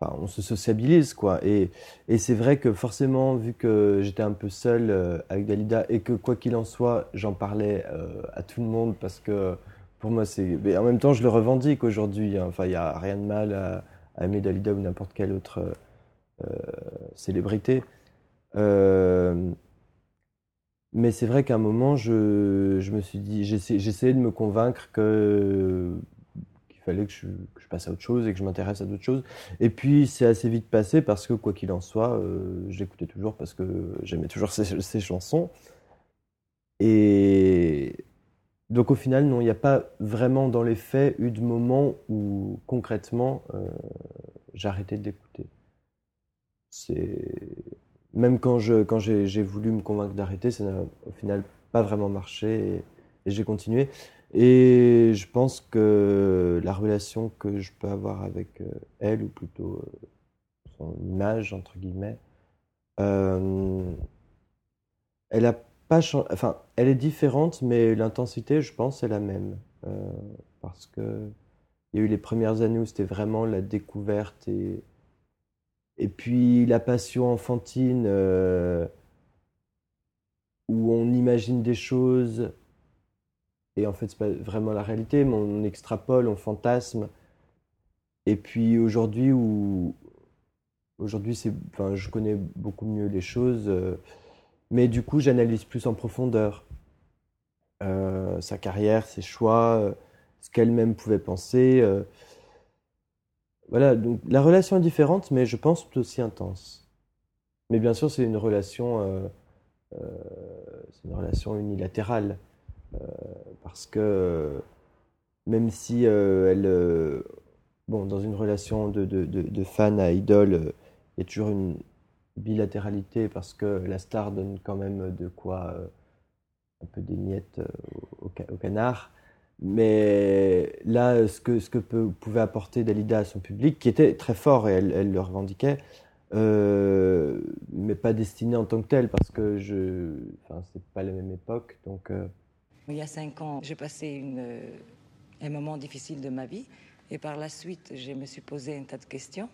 Enfin, on se sociabilise, quoi. Et, et c'est vrai que forcément, vu que j'étais un peu seul euh, avec Dalida et que quoi qu'il en soit, j'en parlais euh, à tout le monde parce que pour moi, c'est. Mais en même temps, je le revendique aujourd'hui. hein. Enfin, il n'y a rien de mal à, aimer Dalida ou n'importe quelle autre euh, euh, célébrité. Euh, mais c'est vrai qu'à un moment, je, je me suis dit, j'essa- j'essayais de me convaincre que qu'il fallait que je, passe à autre chose et que je m'intéresse à d'autres choses. Et puis c'est assez vite passé parce que quoi qu'il en soit, j'écoutais toujours parce que j'aimais toujours ces, ces chansons. Et donc au final, non, il n'y a pas vraiment dans les faits eu de moment où concrètement euh, de l'écouter. C'est même quand je quand j'ai voulu me convaincre d'arrêter, ça n'a au final pas vraiment marché et, j'ai continué. Et je pense que la relation que je peux avoir avec euh, elle, ou plutôt euh, son image, entre guillemets, elle a pas. Enfin, elle est différente, mais l'intensité, je pense, est la même. Euh, parce que il y a eu les premières années où c'était vraiment la découverte et, et puis la passion enfantine euh, où on imagine des choses et en fait c'est pas vraiment la réalité, mais on extrapole, on fantasme. Et puis aujourd'hui où aujourd'hui c'est, enfin, je connais beaucoup mieux les choses, euh, mais du coup j'analyse plus en profondeur euh, sa carrière, ses choix, euh, ce qu'elle-même pouvait penser. euh. Voilà, donc la relation est différente, mais je pense tout aussi intense. Mais bien sûr, c'est une relation, c'est une relation unilatérale, parce que même si elle, bon, dans une relation de, de, fan à idole, il y a toujours une bilatéralité, parce que la star donne quand même de quoi euh, un peu des miettes euh, au, au ca- au canard. Mais là, ce que, ce que peut- pouvait apporter Dalida à son public, qui était très fort et elle, elle le revendiquait, euh, mais pas destiné en tant que tel, parce que je, enfin, c'est pas la même époque, donc. Il y a cinq ans, j'ai passé un moment difficile de ma vie et par la suite, je me suis posé un tas de questions.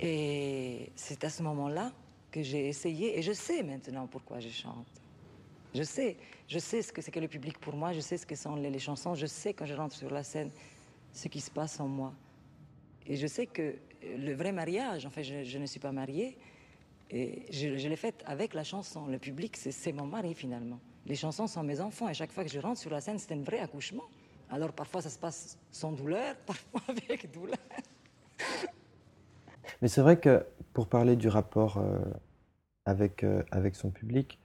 Et c'est à ce moment-là que j'ai essayé, et je sais maintenant pourquoi je chante. Je sais, je sais ce que c'est que le public pour moi, je sais ce que sont les, chansons, je sais quand je rentre sur la scène ce qui se passe en moi. Et je sais que euh, le vrai mariage, en fait, je, ne suis pas mariée, et je, je l'ai fait avec la chanson. Le public, c'est mon mari finalement. Les chansons sont mes enfants, et chaque fois que je rentre sur la scène, c'est un vrai accouchement. Alors parfois ça se passe sans douleur, parfois avec douleur. Mais c'est vrai que pour parler du rapport euh, avec, euh, avec son public,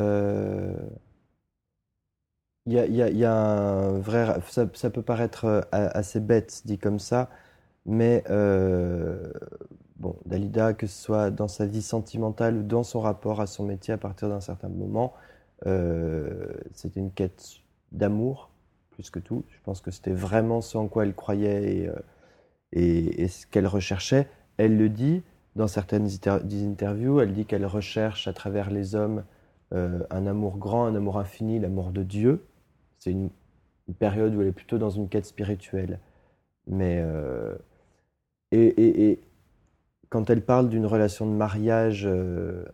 euh, il y, a, un vrai. ra- Ça, peut paraître assez bête dit comme ça, Mais bon, Dalida, que ce soit dans sa vie sentimentale ou dans son rapport à son métier à partir d'un certain moment, c'était une quête d'amour plus que tout. Je pense que c'était vraiment ce en quoi elle croyait et ce qu'elle recherchait. Elle le dit dans certaines interviews, elle dit qu'elle recherche à travers les hommes euh, un amour grand, un amour infini, l'amour de Dieu. C'est une, période où elle est plutôt dans une quête spirituelle. Mais euh, et, quand elle parle d'une relation de mariage euh,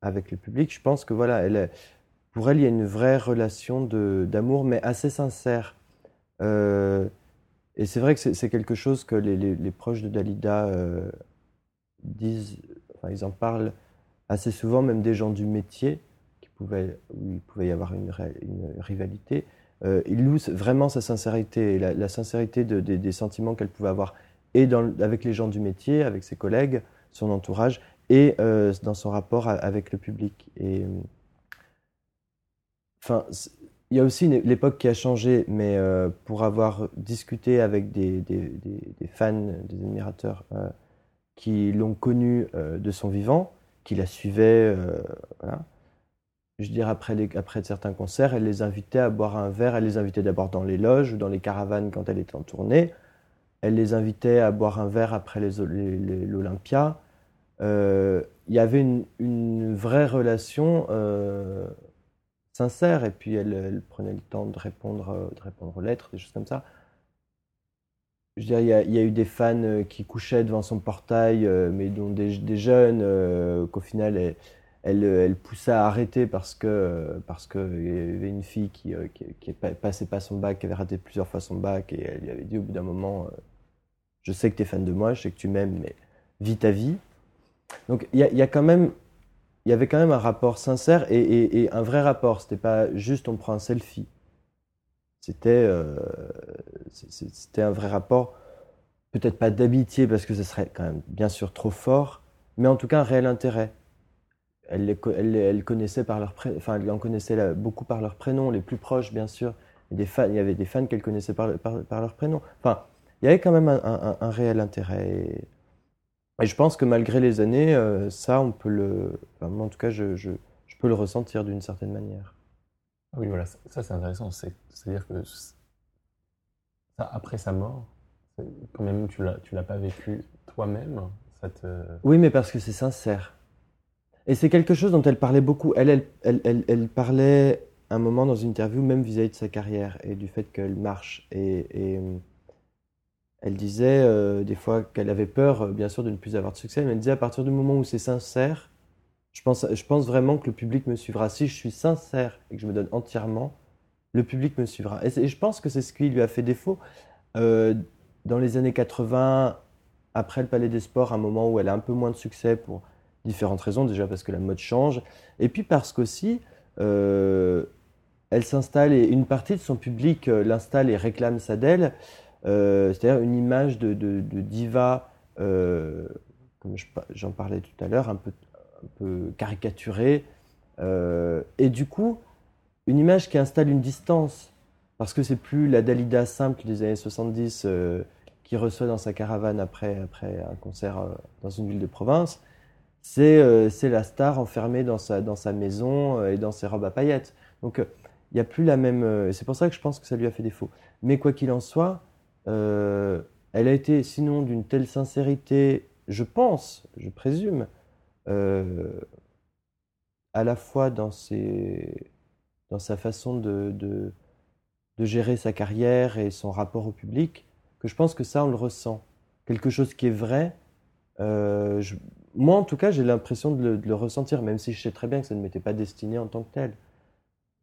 avec le public, je pense que voilà, pour elle, il y a une vraie relation d'amour, mais assez sincère. Et c'est vrai que c'est quelque chose que les, proches de Dalida euh, disent, enfin, ils en parlent assez souvent, même des gens du métier, qui pouvaient, où il pouvait y avoir une, rivalité. Euh, ils louent vraiment sa sincérité, la, sincérité de- des- sentiments qu'elle pouvait avoir, et avec les gens du métier, avec ses collègues, son entourage, et euh, dans son rapport avec le public. Et, Enfin, il y a aussi l'époque qui a changé, mais euh, pour avoir discuté avec des, fans, des admirateurs euh, qui l'ont connu euh, de son vivant, qui la suivaient, euh, je dire, après, après certains concerts, elle les invitait à boire un verre, elle les invitait d'abord dans les loges ou dans les caravanes quand elle était en tournée, elle les invitait à boire un verre après l'Olympia. Il y avait une, vraie relation sincère et puis elle, prenait le temps de répondre, euh, de répondre aux lettres, des choses comme ça. Je veux dire, il y a, eu des fans euh, qui couchaient devant son portail, euh, mais dont des, jeunes qu'au final elle, elle, elle poussait à arrêter parce que parce que il y avait une fille qui qui, qui pa- passait pas son bac, qui avait raté plusieurs fois son bac et elle lui avait dit au bout d'un moment, je sais que tu es fan de moi, je sais que tu m'aimes, mais vis ta vie. Donc il y a quand même il y avait quand même un rapport sincère et, un vrai rapport. C'était pas juste on prend un selfie. C'était euh, c'était un vrai rapport. Peut-être pas d'amitié parce que ce serait quand même bien sûr trop fort, mais en tout cas un réel intérêt. Elle, connaissait par leur enfin en connaissait beaucoup par leur prénom, les plus proches bien sûr. Des fans, il y avait des fans qu'elle connaissait par, par, par leur prénom. Enfin, il y avait quand même un réel intérêt. Et, je pense que malgré les années, euh, ça, on peut le. enfin, moi, en tout cas, je, je, je peux le ressentir d'une certaine manière. Ah Oui, voilà, ça, ça, c'est intéressant. C'est- C'est-à-dire que ça, après sa mort, quand même tu l'as, tu l'as pas vécu toi-même, ça te... Oui, mais parce que c'est sincère. Et c'est quelque chose dont elle parlait beaucoup. Elle, elle, elle, elle, elle parlait un moment dans une interview, même vis-à-vis de sa carrière et du fait qu'elle marche. Et, et, elle disait euh, des fois qu'elle avait peur, euh, bien sûr, de ne plus avoir de succès, mais elle disait à partir du moment où c'est sincère, je pense, vraiment que le public me suivra. Si je suis sincère et que je me donne entièrement, le public me suivra. Et, je pense que c'est ce qui lui a fait défaut. Euh, dans les années 80, après le Palais des Sports, un moment où elle a un peu moins de succès pour différentes raisons. Déjà parce que la mode change, et puis parce qu'aussi, elle s'installe et une partie de son public l'installe et réclame ça d'elle. Euh, C'est-à-dire une image de, de- diva, euh, comme j'en parlais tout à l'heure, un peu, un peu caricaturée. Euh, et du coup, une image qui installe une distance. Parce que c'est plus la Dalida simple des années 70 euh, qui reçoit dans sa caravane après, après un concert euh, dans une ville de province. C'est euh, la star enfermée dans sa, dans sa maison euh, et dans ses robes à paillettes. Donc, euh, il n'y a plus la même. euh, c'est pour ça que je pense que ça lui a fait défaut. Mais quoi qu'il en soit, euh, elle a été, sinon, d'une telle sincérité, je pense, je présume, euh, à la fois dans, sa façon de, gérer sa carrière et son rapport au public, que je pense que ça, on le ressent. Quelque chose qui est vrai. euh, moi, en tout cas, j'ai l'impression de le, ressentir, même si je sais très bien que ça ne m'était pas destiné en tant que tel.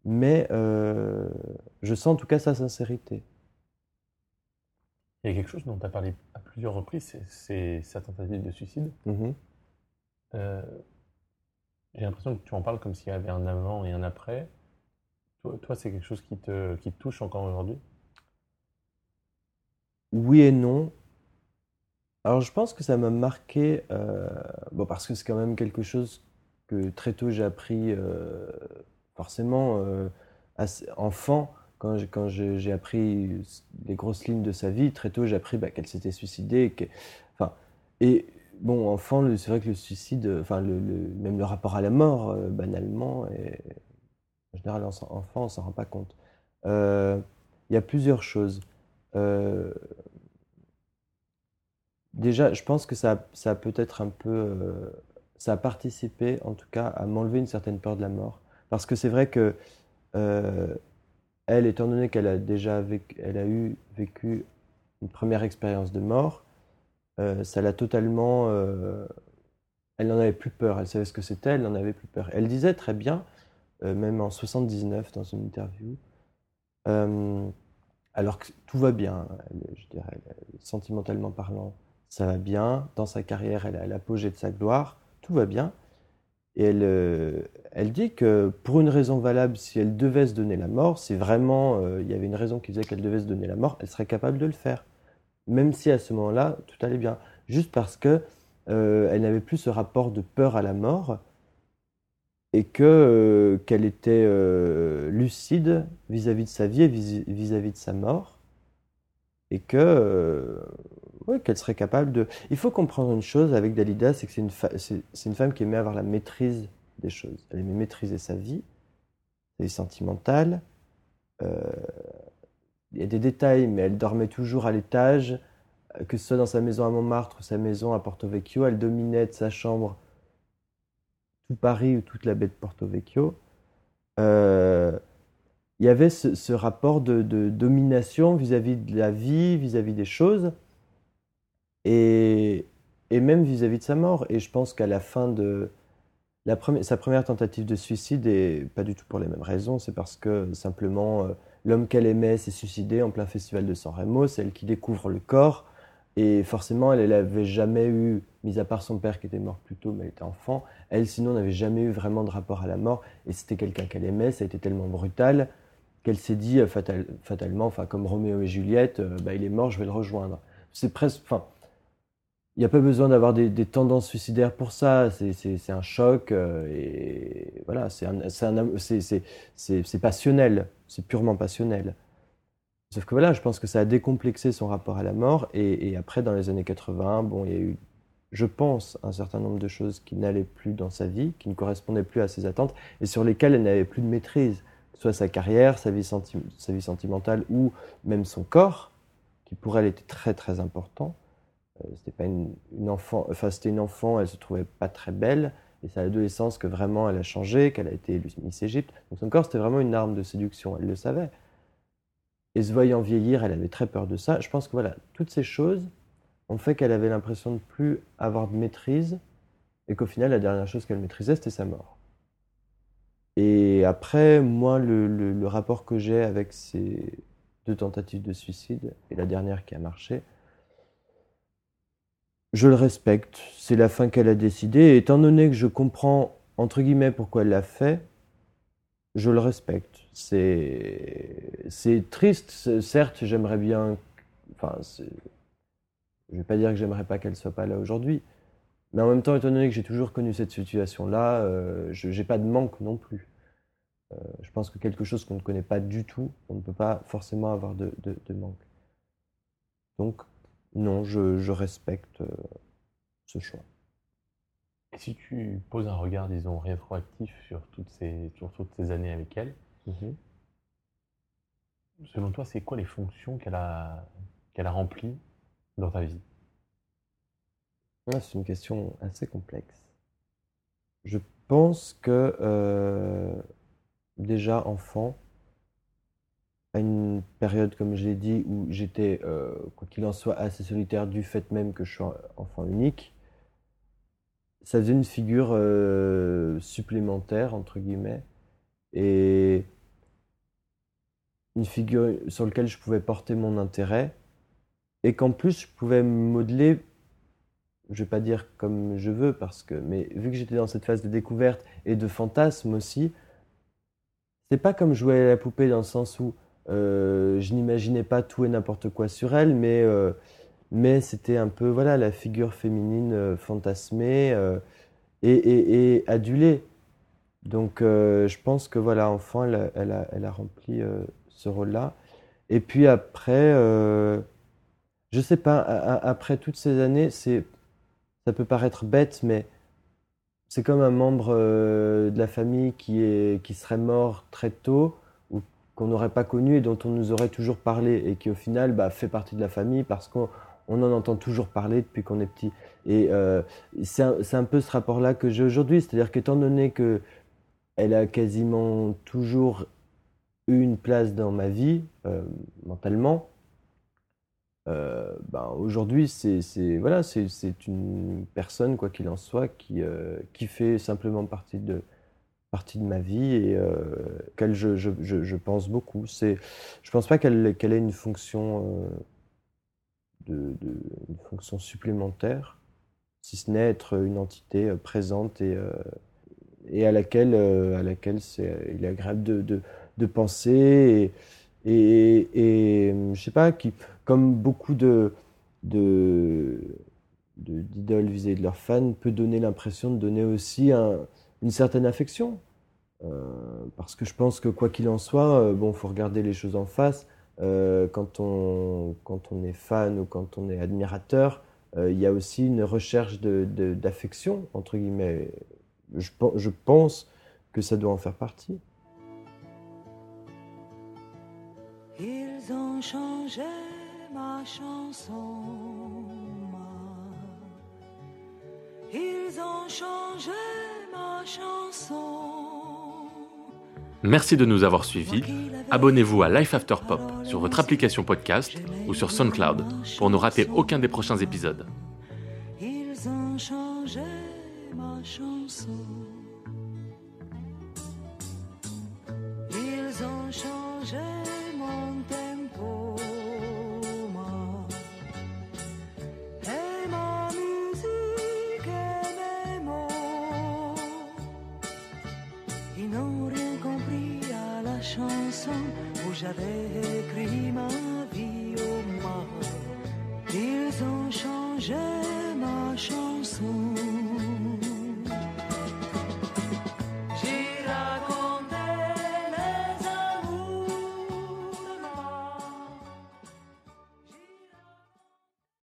Mais je sens en tout cas sa sincérité. Il y a quelque chose dont tu as parlé à plusieurs reprises, c'est- sa tentative de suicide. Mhm. Euh, j'ai l'impression que tu en parles comme s'il y avait un avant et un après. Toi, toi, c'est quelque chose qui te, qui te touche encore aujourd'hui? Oui et non. Alors, je pense que ça m'a marqué, euh, bon, parce que c'est quand même quelque chose que très tôt j'ai appris, euh, forcément, euh, assez- enfant, quand j'ai, appris les grosses lignes de sa vie, très tôt, j'ai appris bah, qu'elle s'était suicidée. enfin, et bon, enfant, c'est vrai que le suicide, enfin, même le rapport à la mort, euh, banalement, en général, enfant, on s'en rend pas compte. Euh, Il y a plusieurs choses. Euh, déjà, je pense que ça, ça a peut-être un peu, euh, ça a participé, en tout cas, à m'enlever une certaine peur de la mort. Parce que c'est vrai que elle, étant donné qu'elle a déjà vécu, elle a eu vécu une première expérience de mort, euh, ça l'a totalement. euh, elle n'en avait plus peur. Elle savait ce que c'était. Elle n'en avait plus peur. Elle disait très bien, euh, même en 79 dans une interview, alors que tout va bien. elle- je dirais, sentimentalement parlant, ça va bien. Dans sa carrière, elle à l'apogée de sa gloire. Tout va bien. Et elle, euh, elle dit que pour une raison valable, si elle devait se donner la mort, si vraiment euh, il y avait une raison qui disait qu'elle devait se donner la mort, elle serait capable de le faire. Même si à ce moment-là, tout allait bien. Juste parce que euh, elle n'avait plus ce rapport de peur à la mort et que qu'elle était lucide vis-à-vis de sa vie et vis- vis-à-vis de sa mort et que qu'elle serait capable de. Il faut comprendre une chose avec Dalida, c'est que c'est une, femme qui aimait avoir la maîtrise des choses. Elle aimait maîtriser sa vie, sa vie sentimentale. Euh, il y a des détails, mais elle dormait toujours à l'étage, euh, que ce soit dans sa maison à Montmartre ou sa maison à Porto Vecchio. Elle dominait de sa chambre tout Paris ou toute la baie de Porto Vecchio. Euh, il y avait ce, rapport de domination vis-à-vis de la vie, vis-à-vis des choses, et, même vis-à-vis de sa mort. Et je pense qu'à la fin de la première, sa première tentative de suicide, et pas du tout pour les mêmes raisons, c'est parce que simplement euh, l'homme qu'elle aimait s'est suicidé en plein festival de San Remo, c'est elle qui découvre le corps, et forcément elle n'avait jamais eu, mis à part son père qui était mort plus tôt, mais elle était enfant, elle sinon n'avait jamais eu vraiment de rapport à la mort, et c'était quelqu'un qu'elle aimait, ça a été tellement brutal qu'elle s'est dit euh, fatal- fatalement, enfin comme Roméo et Juliette, euh, bah, il est mort, je vais le rejoindre. C'est presque, enfin, il n'y a pas besoin d'avoir des, tendances suicidaires pour ça. C'est- un choc euh, et voilà, c'est passionnel, c'est purement passionnel. Sauf que voilà, je pense que ça a décomplexé son rapport à la mort et, et après, dans les années 80, bon, il y a eu, je pense, un certain nombre de choses qui n'allaient plus dans sa vie, qui ne correspondaient plus à ses attentes et sur lesquelles elle n'avait plus de maîtrise, que soit sa carrière, sa vie, senti- sa vie sentimentale ou même son corps, qui pour elle était très très important. Euh, c'était pas une, enfant, enfin c'était une enfant, elle se trouvait pas très belle, et c'est à l'adolescence que vraiment elle a changé, qu'elle a été élue Miss Égypte. Donc son corps c'était vraiment une arme de séduction, elle le savait. Et se voyant vieillir, elle avait très peur de ça. Je pense que voilà, toutes ces choses ont fait qu'elle avait l'impression de plus avoir de maîtrise, et qu'au final la dernière chose qu'elle maîtrisait c'était sa mort. Et après, moi, le- le rapport que j'ai avec ces deux tentatives de suicide, et la dernière qui a marché, je le respecte. C'est la fin qu'elle a décidée. Et étant donné que je comprends, entre guillemets, pourquoi elle l'a fait, je le respecte. C'est, triste. Certes, j'aimerais bien. Enfin, je vais pas dire que j'aimerais pas qu'elle soit pas là aujourd'hui. Mais en même temps, étant donné que j'ai toujours connu cette situation-là, euh, je n'ai pas de manque non plus. Euh, je pense que quelque chose qu'on ne connaît pas du tout, on ne peut pas forcément avoir de- de manque. Donc, non, je, je respecte euh, ce choix. Et si tu poses un regard, disons, rétroactif sur toutes ces, sur toutes ces années avec elle, Mhm. selon toi, c'est quoi les fonctions qu'elle a, qu'elle a remplies dans ta vie? Ouais, c'est une question assez complexe. Je pense que euh, déjà enfant, à une période, comme je l'ai dit, où j'étais, euh, quoi qu'il en soit, assez solitaire du fait même que je suis enfant unique, ça faisait une figure euh, supplémentaire, entre guillemets, et une figure sur laquelle je pouvais porter mon intérêt, et qu'en plus je pouvais modeler je vais pas dire comme je veux parce que mais vu que j'étais dans cette phase de découverte et de fantasme aussi c'est pas comme jouer à la poupée dans le sens où euh, je n'imaginais pas tout et n'importe quoi sur elle mais euh, mais c'était un peu voilà la figure féminine euh, fantasmée et, adulée donc je pense que voilà enfant elle a, rempli ce rôle-là. Et puis après, je sais pas, après toutes ces années, ça peut paraître bête, mais c'est comme un membre de la famille qui, est, qui serait mort très tôt qu'on n'aurait pas connu et dont on nous aurait toujours parlé et qui au final bah, fait partie de la famille parce qu'on on en entend toujours parler depuis qu'on est petit. Et euh, c'est un, peu ce rapport-là que j'ai aujourd'hui, c'est-à-dire qu'étant donné que elle a quasiment toujours eu une place dans ma vie, euh, mentalement, ben, aujourd'hui, c'est voilà, une personne, quoi qu'il en soit, qui, euh, qui fait simplement partie de, partie de ma vie et euh, qu'elle je, je, pense beaucoup. C'est, je pense pas qu'elle qu'elle ait une fonction, euh, de, une fonction supplémentaire, si ce n'est être une entité euh, présente et, euh, et à laquelle, à laquelle c'est, il est agréable de, de, penser et, et, et, je sais pas, qui, comme beaucoup de, de- d'idoles vis-à-vis de leurs fans, peut donner l'impression de donner aussi un- une certaine affection. Euh, parce que je pense que quoi qu'il en soit, euh, bon, faut regarder les choses en face. Euh, quand, on, quand on est fan ou quand on est admirateur, euh, il y a aussi une recherche de, de- d'affection, entre guillemets. Je, je pense que ça doit en faire partie. Ils ont changé ma chanson. Ils ont changé. Merci de nous avoir suivis. Abonnez-vous à Life After Pop sur votre application podcast ou sur SoundCloud pour ne rater aucun des prochains épisodes. Ils ont changé ma chanson. Ils ont changé J'avais écrit ma vie au mort. Ils ont changé ma chanson.